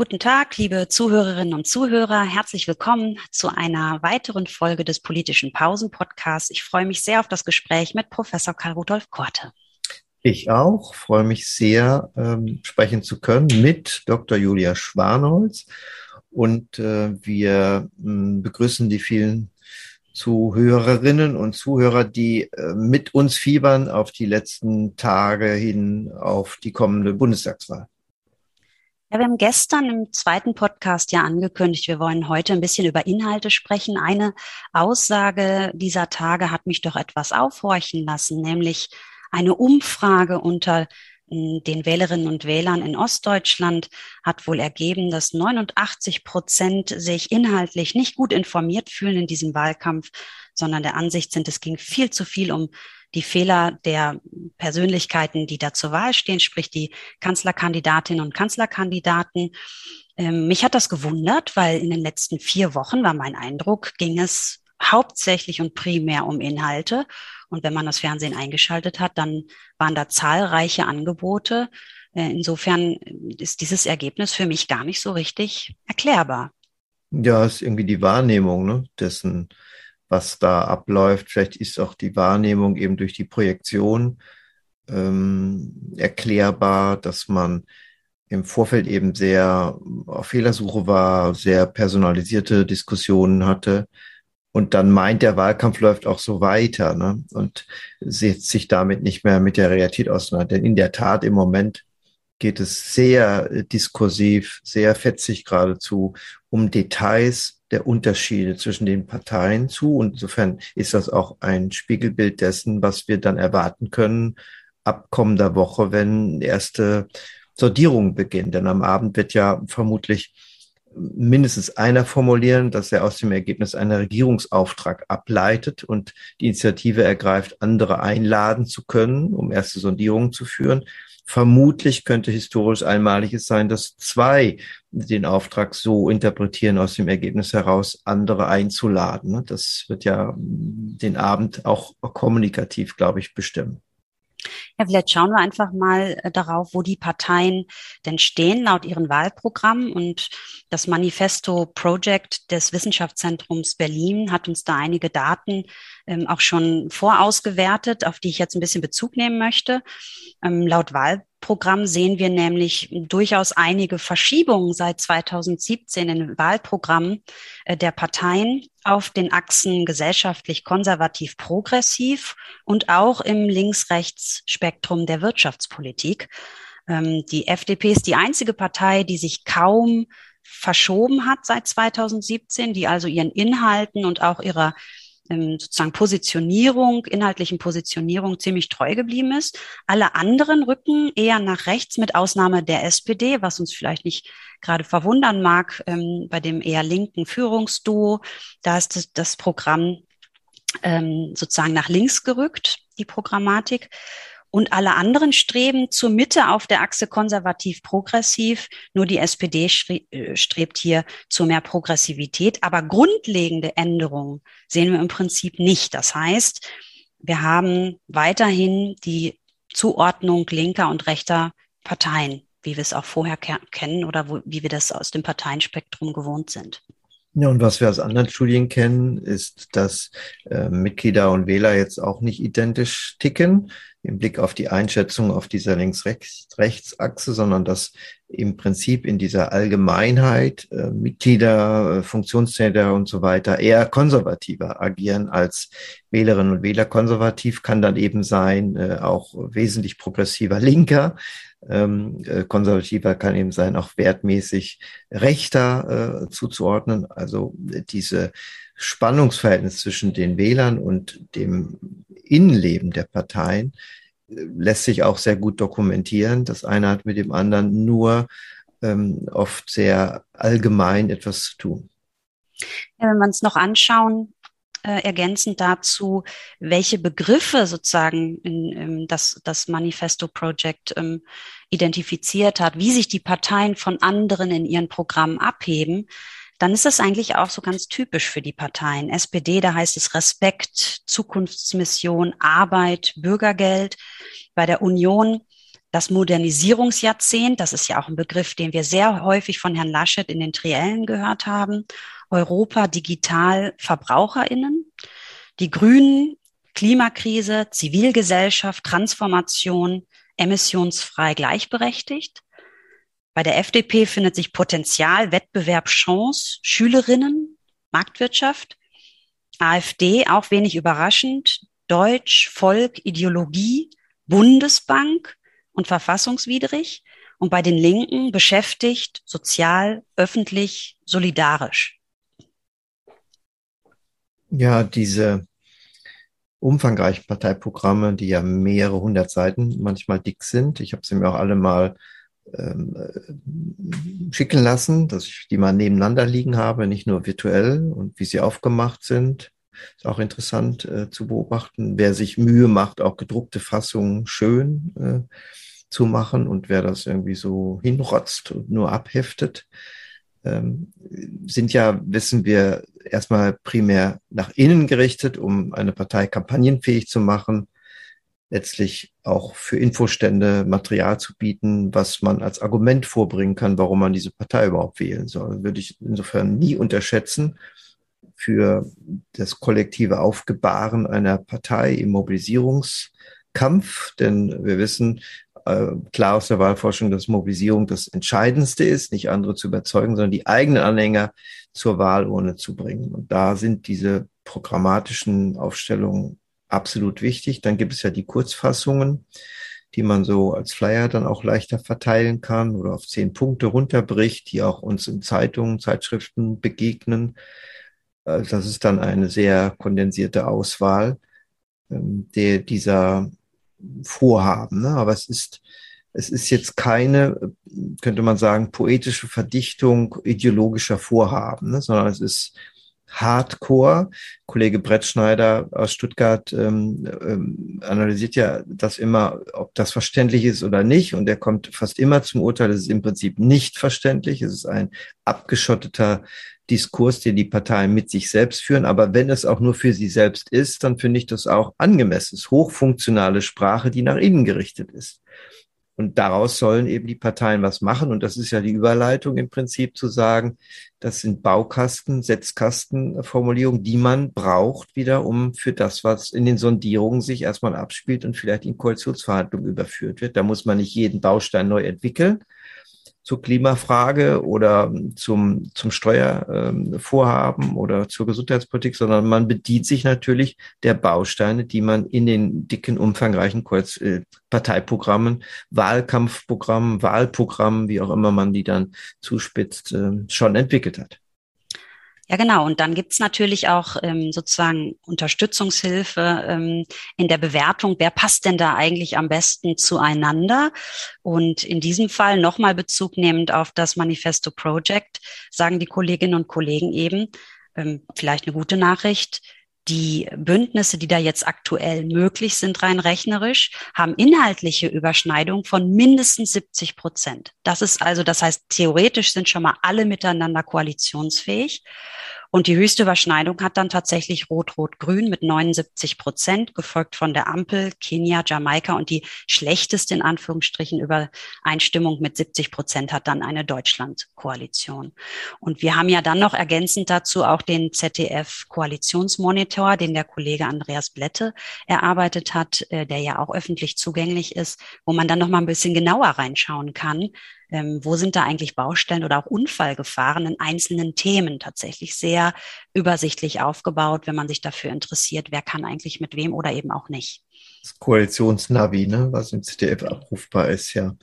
Guten Tag, liebe Zuhörerinnen und Zuhörer. Herzlich willkommen zu einer weiteren Folge des politischen Pausen-Podcasts. Ich freue mich sehr auf das Gespräch mit Professor Karl Rudolf Korte. Ich auch, freue mich sehr, ähm, sprechen zu können mit Dr. Julia Schwanholz. Und äh, wir mh, hm, begrüßen die vielen Zuhörerinnen und Zuhörer, die äh, mit uns fiebern auf die letzten Tage hin auf die kommende Bundestagswahl. Ja, wir haben gestern im zweiten Podcast ja angekündigt, wir wollen heute ein bisschen über Inhalte sprechen. Eine Aussage dieser Tage hat mich doch etwas aufhorchen lassen, nämlich eine Umfrage unter hm, den Wählerinnen und Wählern in Ostdeutschland hat wohl ergeben, dass 89 Prozent sich inhaltlich nicht gut informiert fühlen in diesem Wahlkampf, sondern der Ansicht sind, es ging viel zu viel um die Fehler der Persönlichkeiten, die da zur Wahl stehen, sprich die Kanzlerkandidatinnen und Kanzlerkandidaten. Ähm, mich hat das gewundert, weil in den letzten vier Wochen war mein Eindruck, ging es hauptsächlich und primär um Inhalte. Und wenn man das Fernsehen eingeschaltet hat, dann waren da zahlreiche Angebote. Äh, insofern ist dieses Ergebnis für mich gar nicht so richtig erklärbar. Ja, ist irgendwie die Wahrnehmung ne, dessen, was da abläuft. Vielleicht ist auch die Wahrnehmung eben durch die Projektion ähm, erklärbar, dass man im Vorfeld eben sehr auf Fehlersuche war, sehr personalisierte Diskussionen hatte. Und dann meint, der Wahlkampf läuft auch so weiter ne? und setzt sich damit nicht mehr mit der Realität auseinander. Denn in der Tat im Moment geht es sehr diskursiv, sehr fetzig geradezu um Details, der Unterschiede zwischen den Parteien zu. Und insofern ist das auch ein Spiegelbild dessen, was wir dann erwarten können ab kommender Woche, wenn erste Sortierung beginnt. Denn am Abend wird ja vermutlich mindestens einer formulieren, dass er aus dem Ergebnis einen Regierungsauftrag ableitet und die Initiative ergreift, andere einladen zu können, um erste Sondierungen zu führen. Vermutlich könnte historisch einmaliges sein, dass zwei den Auftrag so interpretieren aus dem Ergebnis heraus, andere einzuladen. Das wird ja den Abend auch kommunikativ, glaube ich, bestimmen. Ja, vielleicht schauen wir einfach mal äh, darauf, wo die Parteien denn stehen laut ihren Wahlprogrammen. Und das Manifesto Project des Wissenschaftszentrums Berlin hat uns da einige Daten ähm, auch schon vorausgewertet, auf die ich jetzt ein bisschen Bezug nehmen möchte. Ähm, laut Wahlprogramm sehen wir nämlich durchaus einige Verschiebungen seit 2017 in Wahlprogrammen äh, der Parteien auf den Achsen gesellschaftlich konservativ progressiv und auch im Links-Rechts-Spektrum der Wirtschaftspolitik. Ähm, die FDP ist die einzige Partei, die sich kaum verschoben hat seit 2017, die also ihren Inhalten und auch ihrer sozusagen Positionierung, inhaltlichen Positionierung ziemlich treu geblieben ist. Alle anderen rücken eher nach rechts, mit Ausnahme der SPD, was uns vielleicht nicht gerade verwundern mag, ähm, bei dem eher linken Führungsduo. Da ist das, das Programm ähm, sozusagen nach links gerückt, die Programmatik. Und alle anderen streben zur Mitte auf der Achse konservativ-progressiv. Nur die SPD äh, strebt hier zu mehr Progressivität. Aber grundlegende Änderungen sehen wir im Prinzip nicht. Das heißt, wir haben weiterhin die Zuordnung linker und rechter Parteien, wie wir es auch vorher kennen oder wo, wie wir das aus dem Parteienspektrum gewohnt sind. Ja, und was wir aus anderen Studien kennen, ist, dass äh, Mitglieder und Wähler jetzt auch nicht identisch ticken im Blick auf die Einschätzung auf dieser Links-Rechts-Achse, sondern dass im Prinzip in dieser Allgemeinheit äh, Mitglieder, äh, Funktionstäter und so weiter eher konservativer agieren als Wählerinnen und Wähler. Konservativ kann dann eben sein, äh, auch wesentlich progressiver Linker. Ähm, äh, konservativer kann eben sein, auch wertmäßig rechter äh, zuzuordnen. Also diese Spannungsverhältnis zwischen den Wählern und dem Innenleben der Parteien äh, lässt sich auch sehr gut dokumentieren. Das eine hat mit dem anderen nur ähm, oft sehr allgemein etwas zu tun. Ja, wenn wir uns noch anschauen, äh, ergänzend dazu, welche Begriffe sozusagen in, in das, das Manifesto Project ähm, identifiziert hat, wie sich die Parteien von anderen in ihren Programmen abheben, dann ist das eigentlich auch so ganz typisch für die Parteien. SPD, da heißt es Respekt, Zukunftsmission, Arbeit, Bürgergeld. Bei der Union das Modernisierungsjahrzehnt, das ist ja auch ein Begriff, den wir sehr häufig von Herrn Laschet in den Triellen gehört haben. Europa digital VerbraucherInnen. Die Grünen, Klimakrise, Zivilgesellschaft, Transformation, emissionsfrei gleichberechtigt. Bei der FDP findet sich Potenzial, Wettbewerb, Chance, Schülerinnen, Marktwirtschaft. AfD, auch wenig überraschend, Deutsch, Volk, Ideologie, Bundesbank und verfassungswidrig. Und bei den Linken beschäftigt, sozial, öffentlich, solidarisch. Ja, diese umfangreichen Parteiprogramme, die ja mehrere hundert Seiten manchmal dick sind. Ich habe sie mir auch alle mal schicken lassen, dass ich die mal nebeneinander liegen habe, nicht nur virtuell und wie sie aufgemacht sind. Ist auch interessant äh, zu beobachten. Wer sich Mühe macht, auch gedruckte Fassungen schön äh, zu machen und wer das irgendwie so hinrotzt und nur abheftet, ähm, sind ja, wissen wir, erstmal primär nach innen gerichtet, um eine Partei kampagnenfähig zu machen, letztlich auch für Infostände Material zu bieten, was man als Argument vorbringen kann, warum man diese Partei überhaupt wählen soll. Würde ich insofern nie unterschätzen für das kollektive Aufgebahren einer Partei im Mobilisierungskampf, denn wir wissen, äh, klar aus der Wahlforschung, dass Mobilisierung das Entscheidendste ist, nicht andere zu überzeugen, sondern die eigenen Anhänger zur Wahlurne zu bringen. Und da sind diese programmatischen Aufstellungen absolut wichtig. Dann gibt es ja die Kurzfassungen, die man so als Flyer dann auch leichter verteilen kann oder auf zehn Punkte runterbricht, die auch uns in Zeitungen, Zeitschriften begegnen. Äh, das ist dann eine sehr kondensierte Auswahl ähm, der, dieser vorhaben. Ne? Aber es ist, es ist jetzt keine, könnte man sagen, poetische Verdichtung ideologischer Vorhaben, ne? sondern es ist Hardcore. Kollege Brettschneider aus Stuttgart ähm, ähm, analysiert ja das immer, ob das verständlich ist oder nicht. Und er kommt fast immer zum Urteil, es ist im Prinzip nicht verständlich. Es ist ein abgeschotteter Diskurs, den die Parteien mit sich selbst führen. Aber wenn es auch nur für sie selbst ist, dann finde ich das auch angemessen. Es ist hochfunktionale Sprache, die nach innen gerichtet ist. Und daraus sollen eben die Parteien was machen. Und das ist ja die Überleitung im Prinzip zu sagen, das sind Baukasten, Setzkastenformulierungen, die man braucht wieder, um für das, was in den Sondierungen sich erstmal abspielt und vielleicht in Koalitionsverhandlungen überführt wird. Da muss man nicht jeden Baustein neu entwickeln, zur Klimafrage oder zum, zum Steuervorhaben oder zur Gesundheitspolitik, sondern man bedient sich natürlich der Bausteine, die man in den dicken, umfangreichen äh, Parteiprogrammen, Wahlkampfprogrammen, Wahlprogrammen, wie auch immer man die dann zuspitzt, äh, schon entwickelt hat. Ja, genau. Und dann gibt's natürlich auch ähm, sozusagen Unterstützungshilfe ähm, in der Bewertung, wer passt denn da eigentlich am besten zueinander. Und in diesem Fall nochmal Bezug nehmend auf das Manifesto Project, sagen die Kolleginnen und Kollegen eben, ähm, vielleicht eine gute Nachricht, die Bündnisse, die da jetzt aktuell möglich sind, rein rechnerisch, haben inhaltliche Überschneidung von mindestens 70 Prozent. Das ist also, das heißt, theoretisch sind schon mal alle miteinander koalitionsfähig. Und die höchste Überschneidung hat dann tatsächlich Rot-Rot-Grün mit 79 Prozent, gefolgt von der Ampel, Kenia, Jamaika und die schlechteste in Anführungsstrichen Übereinstimmung mit 70 Prozent hat dann eine Deutschland-Koalition. Und wir haben ja dann noch ergänzend dazu auch den ZDF-Koalitionsmonitor, den der Kollege Andreas Blätte erarbeitet hat, äh, der ja auch öffentlich zugänglich ist, wo man dann noch mal ein bisschen genauer reinschauen kann, ähm, wo sind da eigentlich Baustellen oder auch Unfallgefahren in einzelnen Themen tatsächlich sehr übersichtlich aufgebaut, wenn man sich dafür interessiert, wer kann eigentlich mit wem oder eben auch nicht. Das Koalitionsnavi, ne, was im ZDF abrufbar ist, ja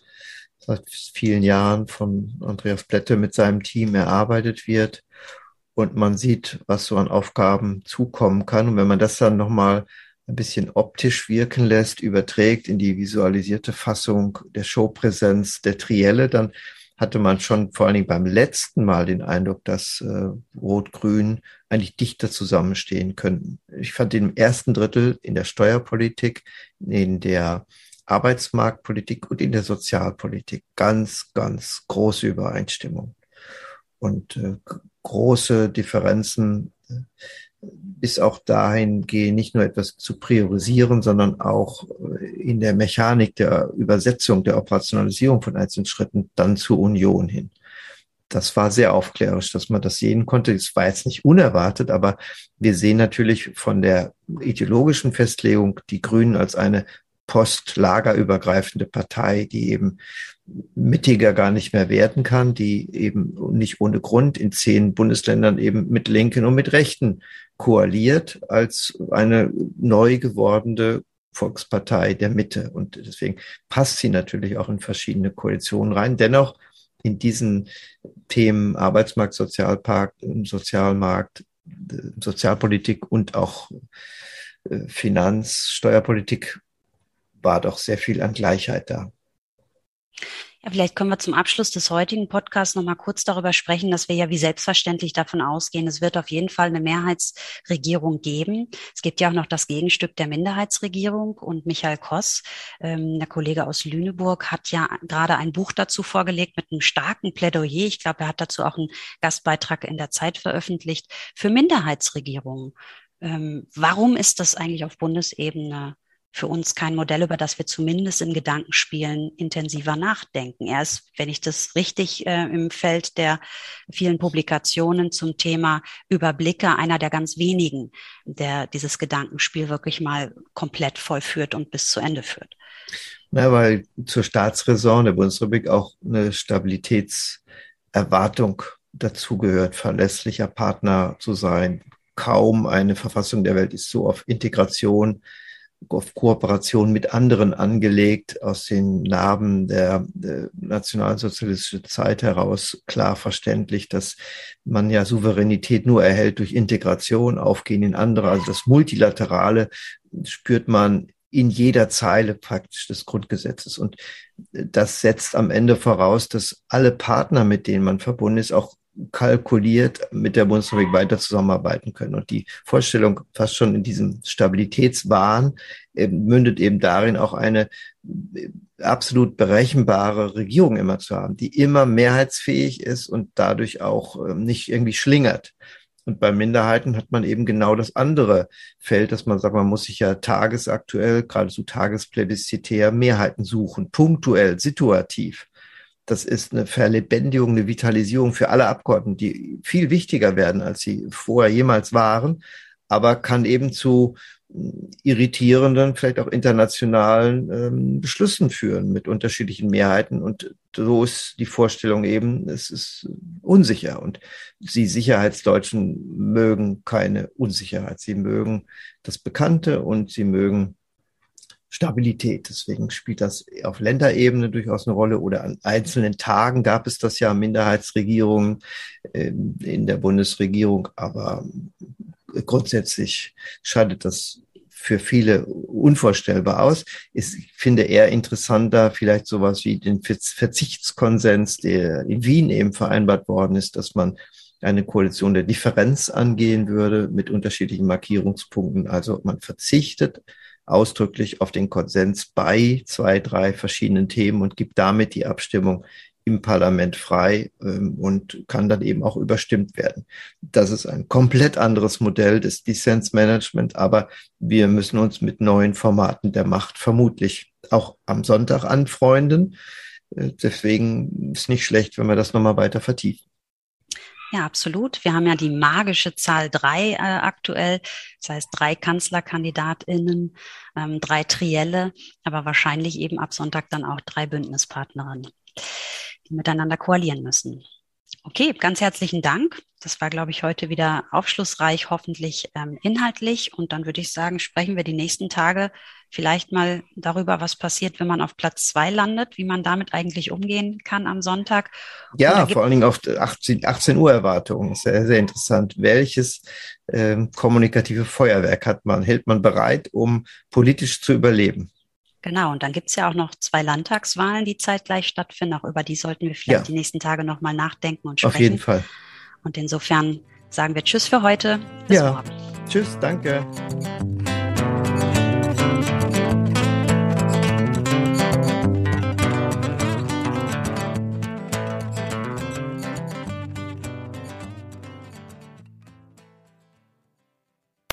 seit vielen Jahren von Andreas Blätte mit seinem Team erarbeitet wird und man sieht, was so an Aufgaben zukommen kann. Und wenn man das dann nochmal ein bisschen optisch wirken lässt, überträgt in die visualisierte Fassung der Showpräsenz der Trielle, dann hatte man schon vor allen Dingen beim letzten Mal den Eindruck, dass äh, Rot-Grün eigentlich dichter zusammenstehen könnten. Ich fand im ersten Drittel in der Steuerpolitik, in der Arbeitsmarktpolitik und in der Sozialpolitik ganz, ganz große Übereinstimmung und äh, große Differenzen bis auch dahin gehen, nicht nur etwas zu priorisieren, sondern auch in der Mechanik der Übersetzung, der Operationalisierung von einzelnen Schritten dann zur Union hin. Das war sehr aufklärerisch, dass man das sehen konnte. Das war jetzt nicht unerwartet, aber wir sehen natürlich von der ideologischen Festlegung die Grünen als eine postlagerübergreifende Partei, die eben mittiger gar nicht mehr werden kann, die eben nicht ohne Grund in zehn Bundesländern eben mit Linken und mit Rechten koaliert als eine neu gewordene Volkspartei der Mitte. Und deswegen passt sie natürlich auch in verschiedene Koalitionen rein. Dennoch in diesen Themen Arbeitsmarkt, Sozialpark, Sozialmarkt, Sozialpolitik und auch äh, Finanz, Steuerpolitik war doch sehr viel an Gleichheit da. Ja, vielleicht können wir zum Abschluss des heutigen Podcasts noch mal kurz darüber sprechen, dass wir ja wie selbstverständlich davon ausgehen, es wird auf jeden Fall eine Mehrheitsregierung geben. Es gibt ja auch noch das Gegenstück der Minderheitsregierung und Michael Koss, ähm, der Kollege aus Lüneburg, hat ja gerade ein Buch dazu vorgelegt mit einem starken Plädoyer. Ich glaube, er hat dazu auch einen Gastbeitrag in der Zeit veröffentlicht für Minderheitsregierungen. Ähm, warum ist das eigentlich auf Bundesebene für uns kein Modell, über das wir zumindest in Gedankenspielen intensiver nachdenken. Er ist, wenn ich das richtig äh, im Feld der vielen Publikationen zum Thema überblicke, einer der ganz wenigen, der dieses Gedankenspiel wirklich mal komplett vollführt und bis zu Ende führt. Na, weil zur Staatsräson der Bundesrepublik auch eine Stabilitätserwartung dazugehört, verlässlicher Partner zu sein. Kaum eine Verfassung der Welt ist so auf Integration auf Kooperation mit anderen angelegt, aus den Narben der, der nationalsozialistischen Zeit heraus klar verständlich, dass man ja Souveränität nur erhält durch Integration, Aufgehen in andere. Also das Multilaterale spürt man in jeder Zeile praktisch des Grundgesetzes. Und das setzt am Ende voraus, dass alle Partner, mit denen man verbunden ist, auch kalkuliert mit der Bundesrepublik weiter zusammenarbeiten können. Und die Vorstellung fast schon in diesem Stabilitätswahn äh, mündet eben darin, auch eine äh, absolut berechenbare Regierung immer zu haben, die immer mehrheitsfähig ist und dadurch auch äh, nicht irgendwie schlingert. Und bei Minderheiten hat man eben genau das andere Feld, dass man sagt, man muss sich ja tagesaktuell, geradezu tagesplebiscitär Mehrheiten suchen, punktuell, situativ das ist eine Verlebendigung, eine Vitalisierung für alle Abgeordneten, die viel wichtiger werden, als sie vorher jemals waren, aber kann eben zu irritierenden, vielleicht auch internationalen ähm, Beschlüssen führen mit unterschiedlichen Mehrheiten. Und so ist die Vorstellung eben, es ist unsicher. Und sie Sicherheitsdeutschen mögen keine Unsicherheit. Sie mögen das Bekannte und sie mögen Stabilität. Deswegen spielt das auf Länderebene durchaus eine Rolle oder an einzelnen Tagen gab es das ja Minderheitsregierungen ähm, in der Bundesregierung, aber grundsätzlich scheidet das für viele unvorstellbar aus. Ich finde eher interessanter vielleicht sowas wie den Verzichtskonsens, der in Wien eben vereinbart worden ist, dass man eine Koalition der Differenz angehen würde mit unterschiedlichen Markierungspunkten. Also man verzichtet ausdrücklich auf den Konsens bei zwei, drei verschiedenen Themen und gibt damit die Abstimmung im Parlament frei ähm, und kann dann eben auch überstimmt werden. Das ist ein komplett anderes Modell des Dissensmanagement, aber wir müssen uns mit neuen Formaten der Macht vermutlich auch am Sonntag anfreunden. Äh, deswegen ist nicht schlecht, wenn wir das nochmal weiter vertiefen. Ja, absolut. Wir haben ja die magische Zahl drei äh, aktuell. Das heißt, drei KanzlerkandidatInnen, ähm, drei Trielle, aber wahrscheinlich eben ab Sonntag dann auch drei Bündnispartnerinnen, die miteinander koalieren müssen. Okay, ganz herzlichen Dank. Das war, glaube ich, heute wieder aufschlussreich, hoffentlich ähm, inhaltlich. Und dann würde ich sagen, sprechen wir die nächsten Tage vielleicht mal darüber, was passiert, wenn man auf Platz zwei landet, wie man damit eigentlich umgehen kann am Sonntag. Ja, vor allen Dingen auf 18, 18 Uhr Erwartungen. Sehr, sehr interessant. Welches ähm, kommunikative Feuerwerk hat man? Hält man bereit, um politisch zu überleben? Genau, und dann gibt es ja auch noch zwei Landtagswahlen, die zeitgleich stattfinden. Auch über die sollten wir vielleicht ja. die nächsten Tage nochmal nachdenken und sprechen. Auf jeden Fall. Und insofern sagen wir Tschüss für heute. Bis ja. morgen. Tschüss, danke.